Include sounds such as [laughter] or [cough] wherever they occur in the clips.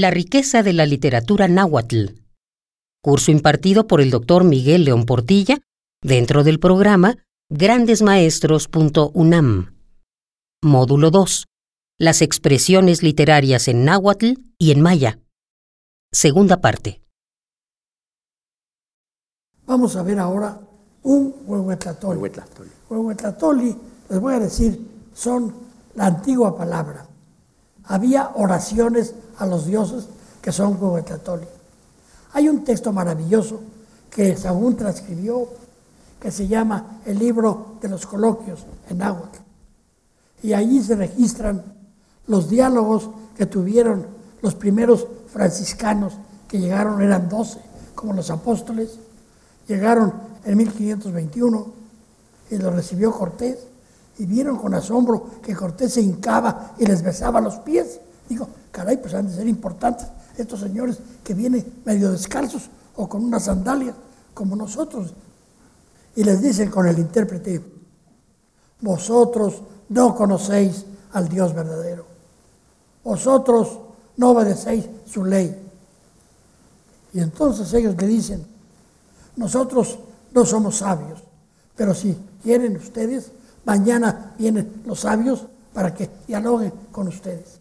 La riqueza de la literatura náhuatl. Curso impartido por el doctor Miguel León Portilla dentro del programa grandesmaestros.unam. Módulo 2. Las expresiones literarias en náhuatl y en maya. Segunda parte. Vamos a ver ahora un huehuetlatoli. Huehuetlatoli. Huehuetlatoli, les voy a decir, son la antigua palabra. Había oraciones a los dioses que son huehuetlatoli. Hay un texto maravilloso que Sagún transcribió que se llama el libro de los coloquios en náhuatl. Y allí se registran los diálogos que tuvieron los primeros franciscanos que llegaron, eran doce, como los apóstoles, llegaron en 1521 y los recibió Cortés y vieron con asombro que Cortés se hincaba y les besaba los pies. Digo, caray, pues han de ser importantes estos señores que vienen medio descalzos o con unas sandalias como nosotros. Y les dicen con el intérprete, vosotros no conocéis al Dios verdadero. Vosotros no obedecéis su ley. Y entonces ellos le dicen, nosotros no somos sabios, pero si quieren ustedes, mañana vienen los sabios para que dialoguen con ustedes.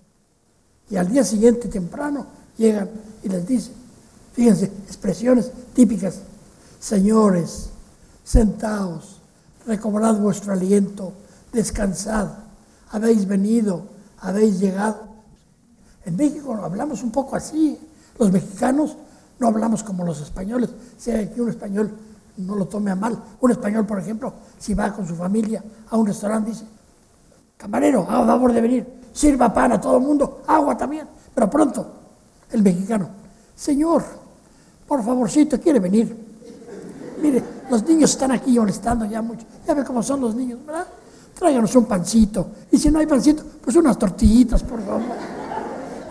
Y al día siguiente temprano llegan y les dicen, fíjense, expresiones típicas, señores, sentaos, recobrad vuestro aliento, descansad, habéis venido, habéis llegado. En México hablamos un poco así, los mexicanos no hablamos como los españoles, hay aquí un español no lo tome a mal. Un español, por ejemplo, si va con su familia a un restaurante, dice, camarero, a favor de venir, sirva pan a todo el mundo, agua también, pero pronto, el mexicano, señor, por favorcito, quiere venir. Mire, los niños están aquí molestando ya mucho. Ya ve cómo son los niños, ¿verdad? Tráiganos un pancito. Y si no hay pancito, pues unas tortillitas, por favor.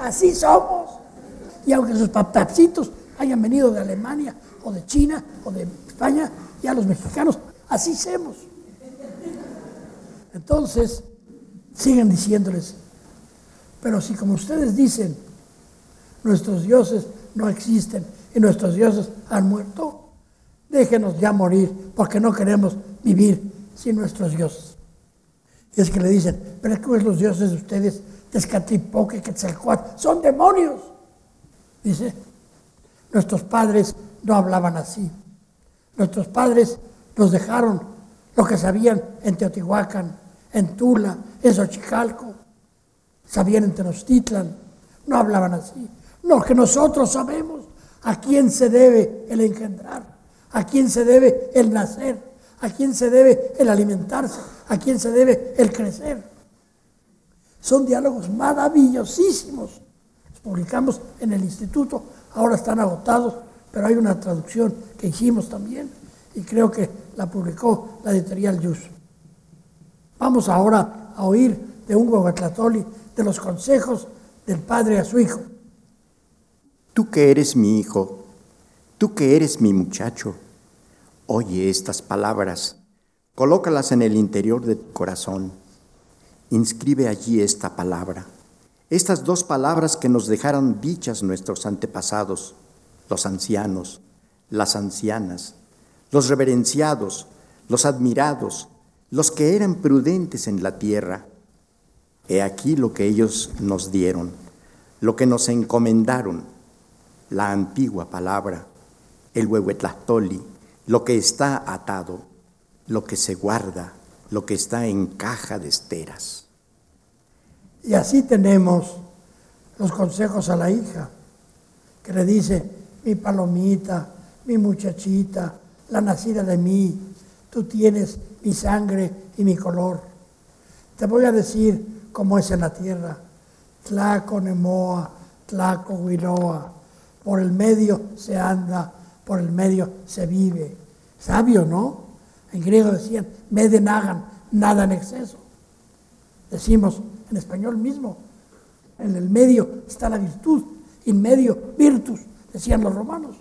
Así somos. Y aunque sus papacitos hayan venido de Alemania o de China o de España, ya los mexicanos, así somos. Entonces, siguen diciéndoles, pero si como ustedes dicen, nuestros dioses no existen y nuestros dioses han muerto, déjenos ya morir porque no queremos vivir sin nuestros dioses. Y es que le dicen, pero es los dioses de ustedes, Tezcatlipoque, Quetzalcoatl, son demonios. Dice, nuestros padres no hablaban así. Nuestros padres nos dejaron lo que sabían en Teotihuacán, en Tula, en Xochicalco, sabían en Tenochtitlan, no hablaban así. No, que nosotros sabemos a quién se debe el engendrar, a quién se debe el nacer, a quién se debe el alimentarse, a quién se debe el crecer. Son diálogos maravillosísimos. Los publicamos en el instituto, ahora están agotados, pero hay una traducción que hicimos también y creo que la publicó la editorial Yus. Vamos ahora a oír de un Guagatlatoli de los consejos del padre a su hijo. Tú que eres mi hijo, tú que eres mi muchacho, oye estas palabras, colócalas en el interior de tu corazón, inscribe allí esta palabra, estas dos palabras que nos dejaron dichas nuestros antepasados, los ancianos, las ancianas, los reverenciados, los admirados, los que eran prudentes en la tierra. He aquí lo que ellos nos dieron, lo que nos encomendaron la antigua palabra, el huehuetlastoli, lo que está atado, lo que se guarda, lo que está en caja de esteras. Y así tenemos los consejos a la hija, que le dice, mi palomita, mi muchachita, la nacida de mí, tú tienes mi sangre y mi color. Te voy a decir cómo es en la tierra. Tlaco Nemoa, Tlaco Huiloa, por el medio se anda, por el medio se vive. Sabio, ¿no? En griego decían, meden hagan, nada en exceso. Decimos en español mismo, en el medio está la virtud, en medio virtus, decían los romanos.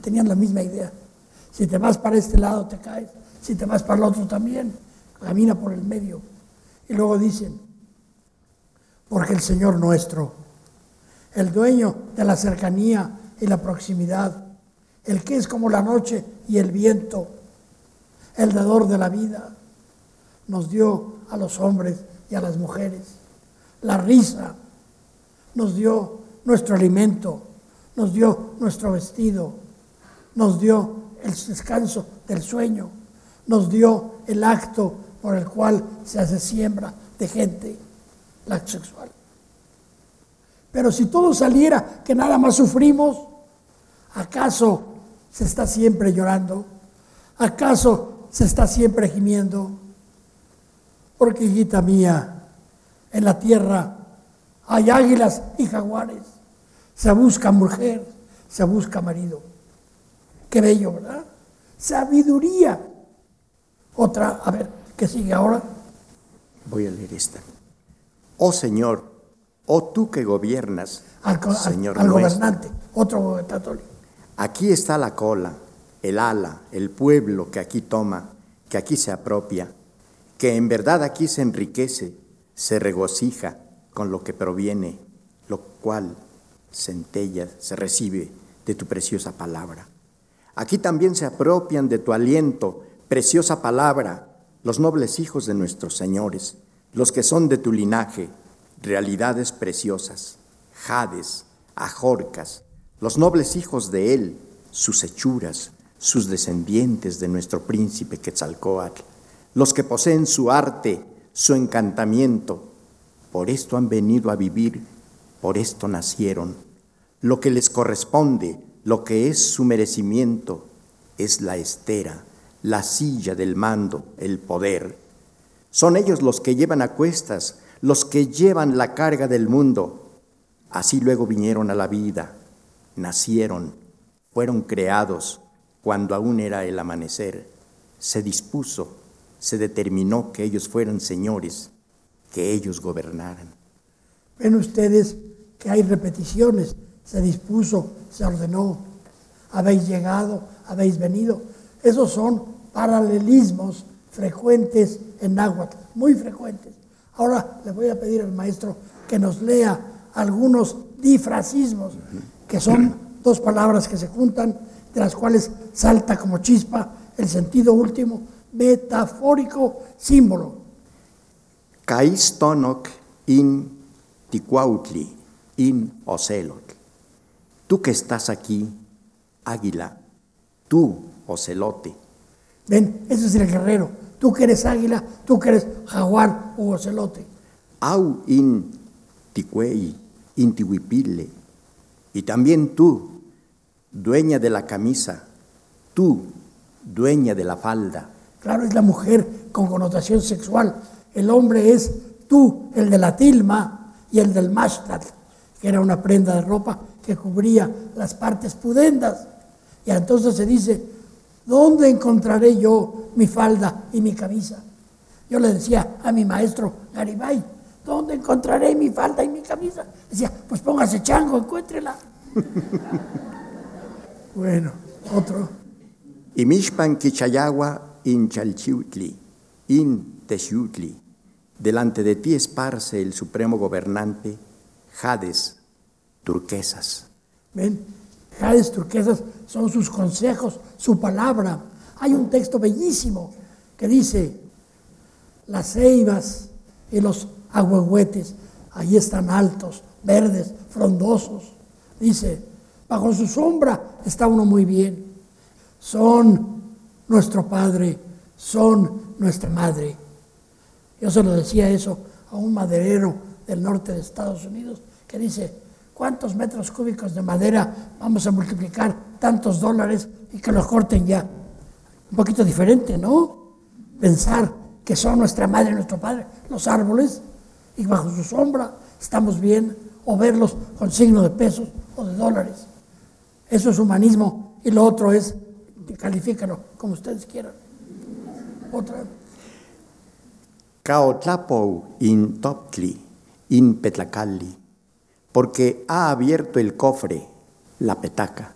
Tenían la misma idea. Si te vas para este lado te caes, si te vas para el otro también, camina por el medio. Y luego dicen, porque el Señor nuestro el dueño de la cercanía y la proximidad, el que es como la noche y el viento, el dador de la vida, nos dio a los hombres y a las mujeres. La risa, nos dio nuestro alimento, nos dio nuestro vestido, nos dio el descanso del sueño, nos dio el acto por el cual se hace siembra de gente, la sexual. Pero si todo saliera que nada más sufrimos, ¿acaso se está siempre llorando? ¿Acaso se está siempre gimiendo? Porque, hijita mía, en la tierra hay águilas y jaguares. Se busca mujer, se busca marido. Qué bello, ¿verdad? Sabiduría. Otra, a ver, ¿qué sigue ahora? Voy a leer esta. Oh Señor, oh tú que gobiernas, Al, Señor al gobernante, otro gobernante. Aquí está la cola, el ala, el pueblo que aquí toma, que aquí se apropia, que en verdad aquí se enriquece, se regocija con lo que proviene, lo cual centella, se recibe de tu preciosa palabra. Aquí también se apropian de tu aliento, preciosa palabra, los nobles hijos de nuestros señores, los que son de tu linaje, realidades preciosas, jades, ajorcas, los nobles hijos de él, sus hechuras, sus descendientes de nuestro príncipe Quetzalcoatl, los que poseen su arte, su encantamiento, por esto han venido a vivir, por esto nacieron. Lo que les corresponde, lo que es su merecimiento, es la estera, la silla del mando, el poder. Son ellos los que llevan a cuestas, los que llevan la carga del mundo. Así luego vinieron a la vida, nacieron, fueron creados cuando aún era el amanecer. Se dispuso, se determinó que ellos fueran señores, que ellos gobernaran. Ven ustedes que hay repeticiones, se dispuso, se ordenó, habéis llegado, habéis venido. Esos son paralelismos frecuentes en náhuatl, muy frecuentes. Ahora le voy a pedir al maestro que nos lea algunos difrasismos, que son dos palabras que se juntan, de las cuales salta como chispa el sentido último, metafórico símbolo. Caistonok in Ticuautli, in Ocelotl. Tú que estás aquí, águila, tú, ocelote, Ven, ese es el guerrero. Tú que eres águila, tú que eres jaguar o ocelote. au in Ticuei, in Tihuipile, y también tú, dueña de la camisa, tú, dueña de la falda, Claro, es la mujer con connotación sexual. El hombre es tú, el de la tilma y el del mashtat, que era una prenda de ropa que cubría las partes pudendas. Y entonces se dice, ¿dónde encontraré yo mi falda y mi camisa? Yo le decía a mi maestro Garibay, ¿dónde encontraré mi falda y mi camisa? Decía, pues póngase chango, encuéntrela. [laughs] bueno, otro. y Mishpan Quichayagua in Chalchiutli, in. Delante de ti esparce el supremo gobernante, Jades, turquesas. ¿Ven? Jades turquesas son sus consejos, su palabra. Hay un texto bellísimo que dice, las ceibas y los agüehuetes, ahí están altos, verdes, frondosos. Dice, bajo su sombra está uno muy bien. Son nuestro padre, son nuestra madre. Yo se lo decía eso a un maderero del norte de Estados Unidos que dice, ¿cuántos metros cúbicos de madera vamos a multiplicar tantos dólares y que los corten ya? Un poquito diferente, ¿no? Pensar que son nuestra madre y nuestro padre, los árboles, y bajo su sombra estamos bien, o verlos con signo de pesos o de dólares. Eso es humanismo y lo otro es, califícalo como ustedes quieran. Otra. Caotlapou in Toptli, in Petlacalli, porque ha abierto el cofre, la petaca.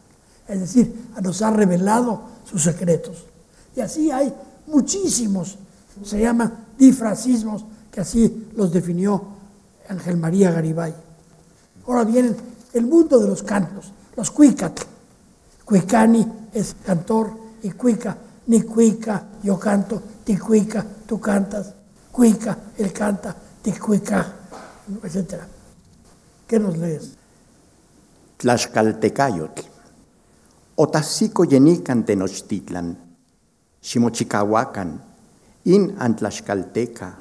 Es decir, nos ha revelado sus secretos. Y así hay muchísimos, se llaman difrasismos, que así los definió Ángel María Garibay. Ahora vienen el mundo de los cantos, los cuicatl. Cuicani es cantor y cuica, ni cuica, yo canto, ti cuica, tú cantas, cuica, él canta, ti cuica, etc. ¿Qué nos lees? Tlaxcaltecayotl. Otasico yenican tenochtitlan. Ximochicahuacan. In antlaxcalteca.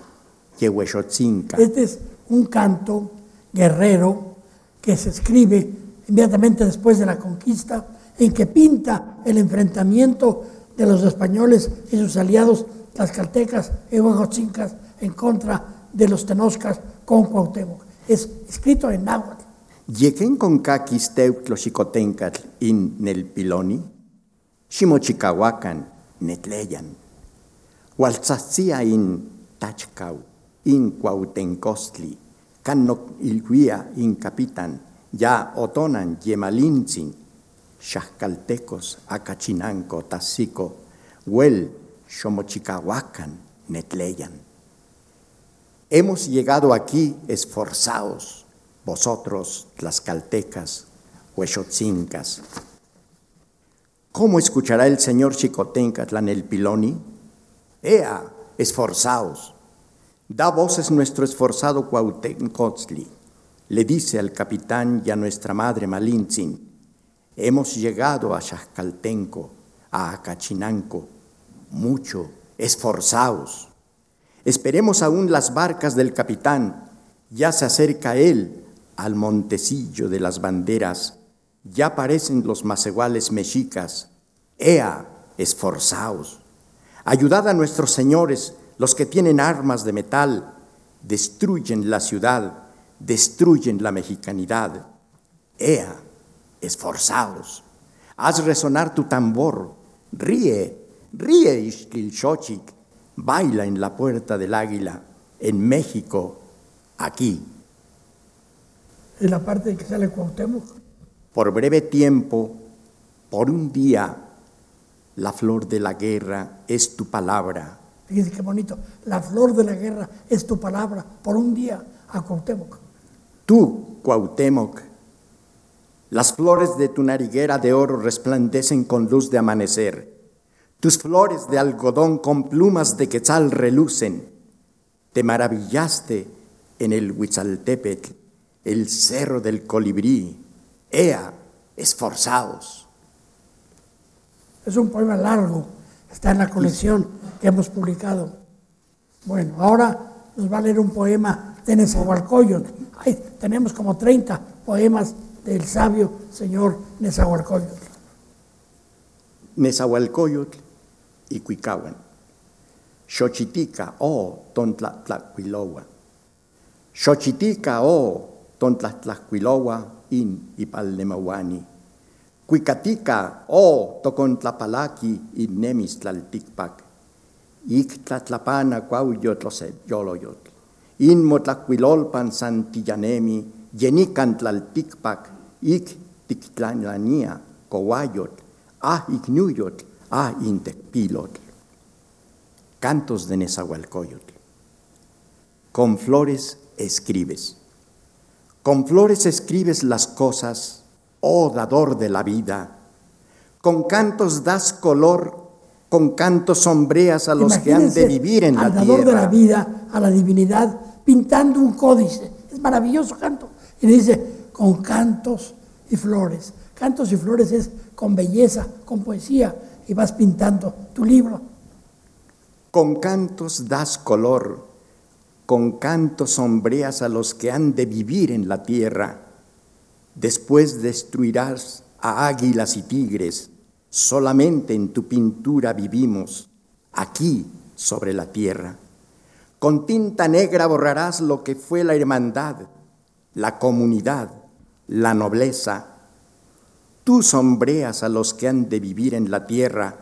Yehuexotzinca. Este es un canto guerrero que se escribe inmediatamente después de la conquista, en que pinta el enfrentamiento de los españoles y sus aliados tlaxcaltecas y huejochincas en contra de los tenoscas con Cuauhtémoc. Es escrito en náhuatl. Yequen con caquis teuctloxicotencatl in nelpiloni. Ximochicahuacan netleyan. Hualtzatzia in tachcau, in cuautencostli. Cannoc ilhuia in capitan. Ya otonan yemalintzin. Xaxcaltecos, acachinanco, tazico. Huel, xomochicahuacan, netleyan. Hemos llegado aquí esforzados, vosotros, tlaxcaltecas, huexotzincas. ¿Cómo escuchará el señor Chicotencatlan el piloni? Ea, esforzaos. Da voces nuestro esforzado Cuauhtémoc, le dice al capitán y a nuestra madre Malintzin. Hemos llegado a Xaxcaltenco, a Acachinanco. Mucho, esforzaos. Esperemos aún las barcas del capitán. Ya se acerca él al montecillo de las banderas. Ya aparecen los maceguales mexicas. Ea, esforzaos. Ayudad a nuestros señores, los que tienen armas de metal. Destruyen la ciudad, destruyen la mexicanidad. Ea, esforzaos. Haz resonar tu tambor. Ríe, ríe, Ixquilxochic baila en la puerta del águila, en México, aquí. En la parte que sale Cuauhtémoc. Por breve tiempo, por un día, la flor de la guerra es tu palabra. Fíjense qué bonito. La flor de la guerra es tu palabra. Por un día a Cuauhtémoc. Tú, Cuauhtémoc, las flores de tu nariguera de oro resplandecen con luz de amanecer. Tus flores de algodón con plumas de quetzal relucen. Te maravillaste en el Huitzaltépetl, el cerro del colibrí. Ea, esforzaos. Es un poema largo, está en la colección que hemos publicado. Bueno, ahora nos va a leer un poema de Nezahualcóyotl. Ay, tenemos como 30 poemas del sabio señor Nezahualcóyotl. Nezahualcóyotl Iquicahuan. Xochitica o tontlatlaquiloa. Xochitica o tontlatlaquiloa in ipalnemauani. Cuicatica o tocontlapalaki in nemis tlaltikpak. Ic tlatlapana cuauyotloset yoloyot. In motlaquilolpan santillanemi yenican tlaltikpak ic tiktlanania coayot ah ignuyot a Intecpilotl. Cantos de Nezahualcóyotl. Con flores escribes. Con flores escribes las cosas, oh dador de la vida. Con cantos das color, con cantos sombreas a los que han de vivir en la al dador tierra. de la vida, a la divinidad, pintando un códice. Es maravilloso canto. Y dice, con cantos y flores. Cantos y flores es con belleza, con poesía, y vas pintando tu libro. Con cantos das color, con cantos sombreas a los que han de vivir en la tierra. Después destruirás a águilas y tigres. Solamente en tu pintura vivimos, aquí sobre la tierra. Con tinta negra borrarás lo que fue la hermandad, la comunidad, la nobleza. Tú sombreas a los que han de vivir en la tierra,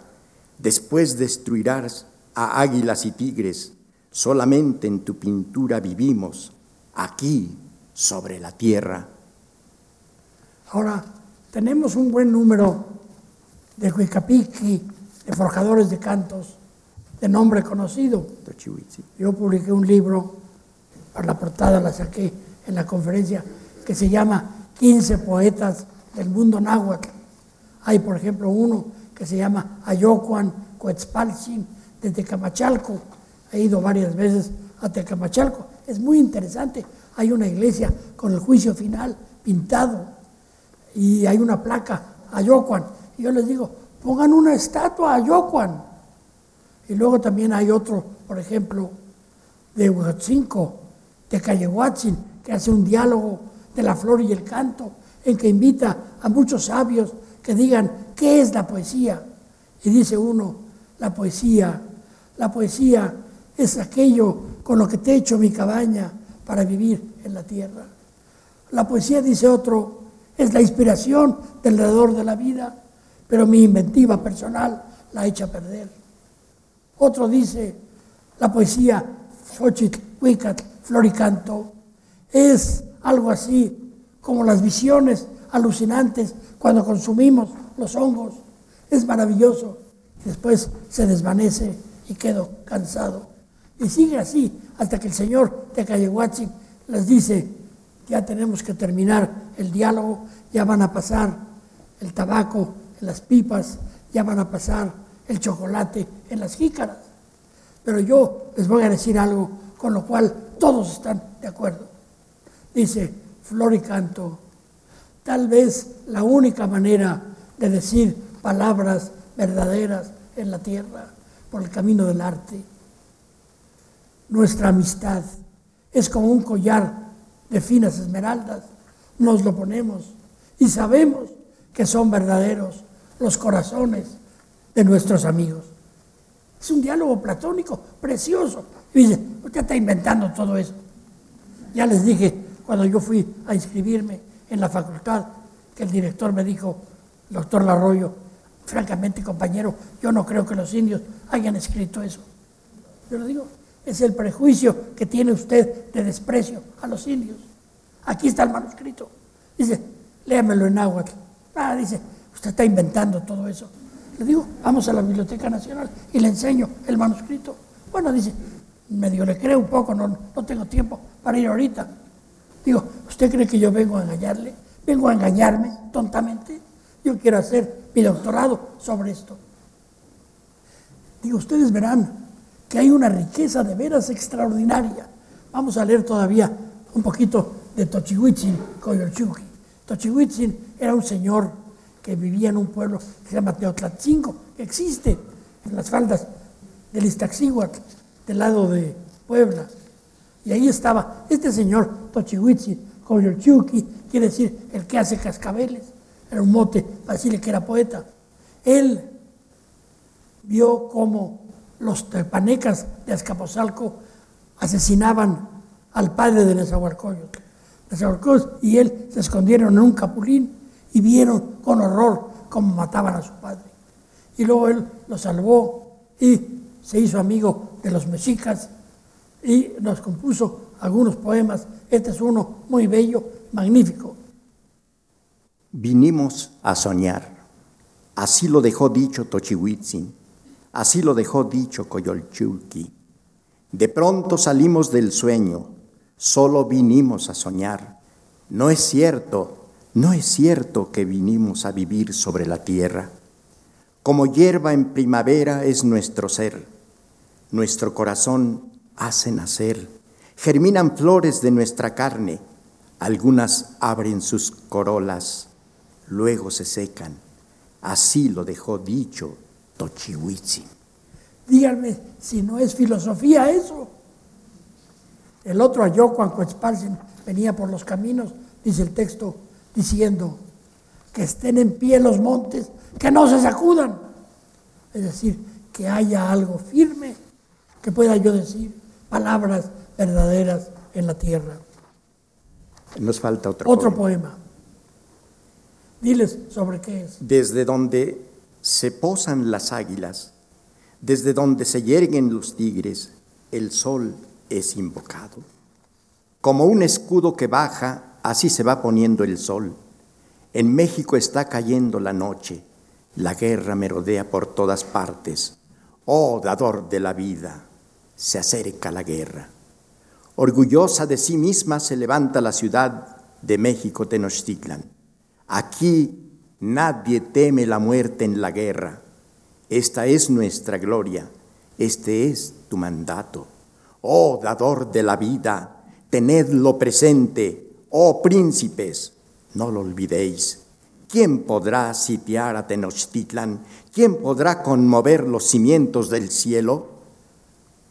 después destruirás a águilas y tigres. Solamente en tu pintura vivimos, aquí sobre la tierra. Ahora, tenemos un buen número de Huicapiqui, de forjadores de cantos, de nombre conocido. Yo publiqué un libro, para la portada la saqué en la conferencia, que se llama 15 poetas del mundo náhuatl. Hay, por ejemplo, uno que se llama Ayocuan Coetzpalchin de Tecamachalco. He ido varias veces a Tecamachalco. Es muy interesante. Hay una iglesia con el juicio final pintado y hay una placa Ayocuan. Y yo les digo, pongan una estatua a Ayocuan. Y luego también hay otro, por ejemplo, de Huatzinco, de Callehuatzin, que hace un diálogo de la flor y el canto, en que invita a muchos sabios que digan qué es la poesía. Y dice uno, la poesía, la poesía es aquello con lo que te echo mi cabaña para vivir en la tierra. La poesía, dice otro, es la inspiración del dador de la vida, pero mi inventiva personal la echa a perder. Otro dice, la poesía, Xochitl, Huicat, Floricanto, es algo así como las visiones alucinantes cuando consumimos los hongos. Es maravilloso. Después se desvanece y quedo cansado. Y sigue así hasta que el señor de Callehuachi les dice, ya tenemos que terminar el diálogo, ya van a pasar el tabaco en las pipas, ya van a pasar el chocolate en las jícaras. Pero yo les voy a decir algo con lo cual todos están de acuerdo. Dice Floricanto, tal vez la única manera de decir palabras verdaderas en la tierra por el camino del arte. Nuestra amistad es como un collar de finas esmeraldas. Nos lo ponemos y sabemos que son verdaderos los corazones de nuestros amigos. Es un diálogo platónico, precioso. Y dice, usted está inventando todo eso. Ya les dije cuando yo fui a inscribirme en la facultad que el director me dijo, doctor Larroyo, francamente compañero, yo no creo que los indios hayan escrito eso. Yo lo digo, es el prejuicio que tiene usted de desprecio a los indios. Aquí está el manuscrito. Dice, léamelo en náhuatl. Ah, dice, usted está inventando todo eso. Le digo, vamos a la Biblioteca Nacional y le enseño el manuscrito. Bueno, dice, medio le creo un poco, no, no tengo tiempo para ir ahorita. Digo, ¿usted cree que yo vengo a engañarle? ¿Vengo a engañarme tontamente? Yo quiero hacer mi doctorado sobre esto. Digo, ustedes verán que hay una riqueza de veras extraordinaria. Vamos a leer todavía un poquito de Tochihuitzin Coyolchuki. Tochihuitzin era un señor que vivía en un pueblo que se llama Teotlatzingo, que existe en las faldas del Iztaccíhuatl, del lado de Puebla. Y ahí estaba este señor Tochihuitzi, Coyolchuki, quiere decir el que hace cascabeles, era un mote para decirle que era poeta. Él vio cómo los tepanecas de Azcapotzalco asesinaban al padre de Nezahualcóyotl. Nezahualcóyotl y él se escondieron en un capulín y vieron con horror cómo mataban a su padre. Y luego él lo salvó y se hizo amigo de los mexicas y nos compuso algunos poemas. Este es uno muy bello, magnífico. Vinimos a soñar. Así lo dejó dicho Tochihuitzin, así lo dejó dicho Coyolchulki. De pronto salimos del sueño, solo vinimos a soñar. No es cierto, no es cierto que vinimos a vivir sobre la tierra. Como hierba en primavera es nuestro ser. Nuestro corazón hace nacer. Germinan flores de nuestra carne. Algunas abren sus corolas, luego se secan. Así lo dejó dicho Tochihuitzi. Díganme si no es filosofía eso. El otro Ayocuan Coetzpalcin venía por los caminos, dice el texto, diciendo que estén en pie los montes, que no se sacudan. Es decir, que haya algo firme, que pueda yo decir palabras verdaderas en la tierra. Nos falta otro, otro poema. Diles sobre qué es. Desde donde se posan las águilas, desde donde se yerguen los tigres, el sol es invocado. Como un escudo que baja Así se va poniendo el sol. En México está cayendo la noche. La guerra merodea por todas partes. Oh, dador de la vida, se acerca la guerra. Orgullosa de sí misma se levanta la ciudad de México Tenochtitlan. Aquí nadie teme la muerte en la guerra. Esta es nuestra gloria, este es tu mandato. Oh dador de la vida, tenedlo presente, oh príncipes, no lo olvidéis. ¿Quién podrá sitiar a Tenochtitlan? ¿Quién podrá conmover los cimientos del cielo?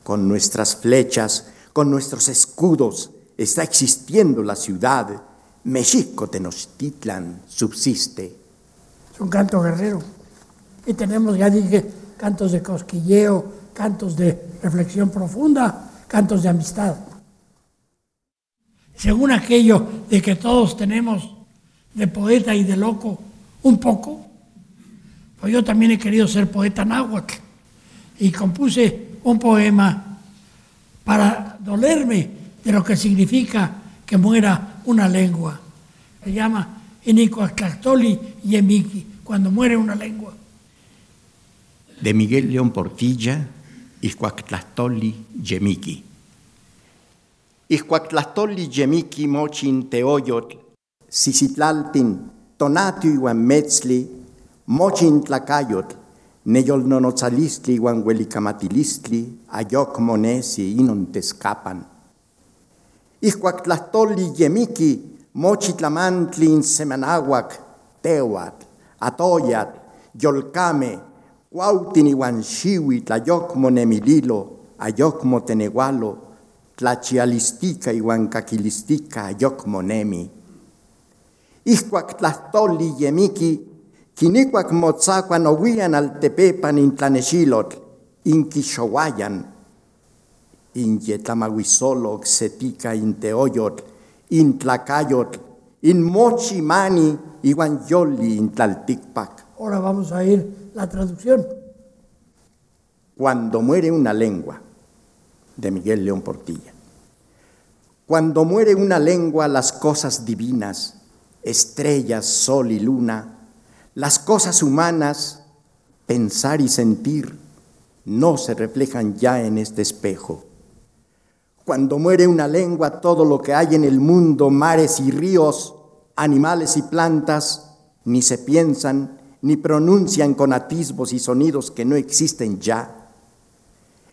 Con nuestras flechas, con nuestros escudos, está existiendo la ciudad. México Tenochtitlan subsiste. Es un canto guerrero. Y tenemos, ya dije, cantos de cosquilleo, cantos de reflexión profunda, cantos de amistad. Según aquello de que todos tenemos de poeta y de loco un poco, pues yo también he querido ser poeta náhuatl y compuse un poema para dolerme de lo que significa que muera una lengua. Se llama Inicuactlactoli Yemiki, cuando muere una lengua. De Miguel León Portilla, Ixcuactlactoli Yemiki. Ixcuactlactoli Yemiki mochin teoyotl Sisitlaltin, Tonatio iwan metzli, mochin tlacayotl, neyolnonotzalistli iwan huelicamatilistli, ayok monesi inon tescapan. Ihcuac tlahtoli yemiki, mochi tlamantli in semanahuac, tehuatl, atoyatl, yolcame, cuautin iwan xiwi tlayok monemililo, ayok motenegualo, tlachialistica iwan caquilistica, ayok monemi. Ihcuac tlahtoli yemiki, quinicuac motzacuan ohuian setica iwan yoli. Ahora vamos a ir la traducción. Cuando muere una lengua, de Miguel León Portilla. Cuando muere una lengua, las cosas divinas, estrellas, sol y luna, las cosas humanas, pensar y sentir, no se reflejan ya en este espejo. Cuando muere una lengua, todo lo que hay en el mundo, mares y ríos, animales y plantas, ni se piensan, ni pronuncian con atisbos y sonidos que no existen ya.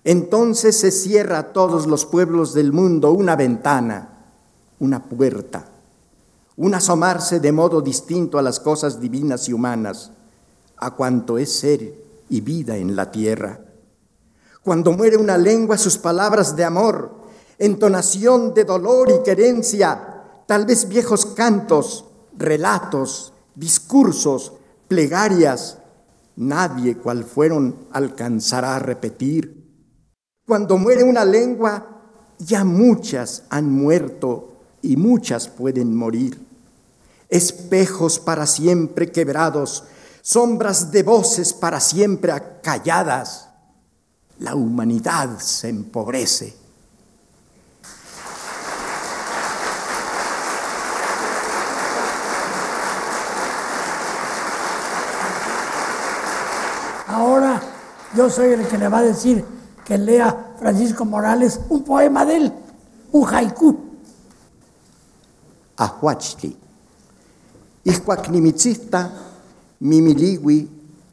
Entonces se cierra a todos los pueblos del mundo una ventana, una puerta un asomarse de modo distinto a las cosas divinas y humanas, a cuanto es ser y vida en la tierra. Cuando muere una lengua, sus palabras de amor, entonación de dolor y querencia, tal vez viejos cantos, relatos, discursos, plegarias, nadie cual fueron alcanzará a repetir. Cuando muere una lengua, ya muchas han muerto y muchas pueden morir espejos para siempre quebrados, sombras de voces para siempre acalladas. La humanidad se empobrece. Ahora yo soy el que le va a decir que lea Francisco Morales un poema de él, un haiku. Ahuachli. Ihcuac nimitzista mimiliwi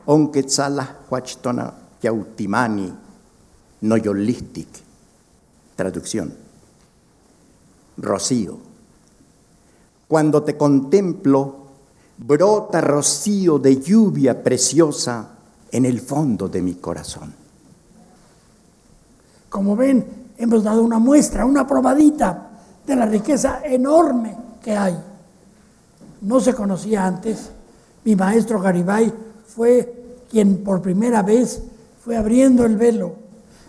onquetzala huachtona yautimani noyolistic. Traducción. Rocío. Cuando te contemplo, brota rocío de lluvia preciosa en el fondo de mi corazón. Como ven, hemos dado una muestra, una probadita de la riqueza enorme que hay no se conocía antes. Mi maestro Garibay fue quien por primera vez fue abriendo el velo.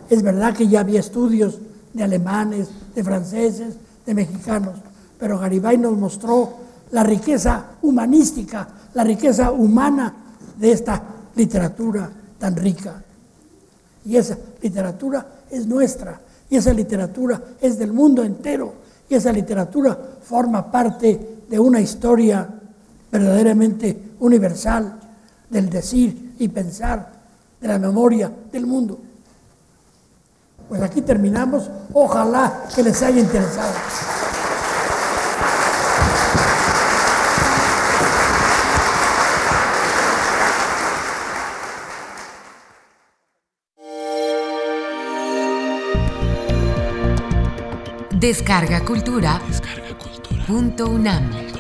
Es verdad que ya había estudios de alemanes, de franceses, de mexicanos, pero Garibay nos mostró la riqueza humanística, la riqueza humana de esta literatura tan rica. Y esa literatura es nuestra, y esa literatura es del mundo entero, y esa literatura forma parte de una historia verdaderamente universal, del decir y pensar, de la memoria del mundo. Pues aquí terminamos. Ojalá que les haya interesado. Descarga Cultura. Descarga. Punto UNAM.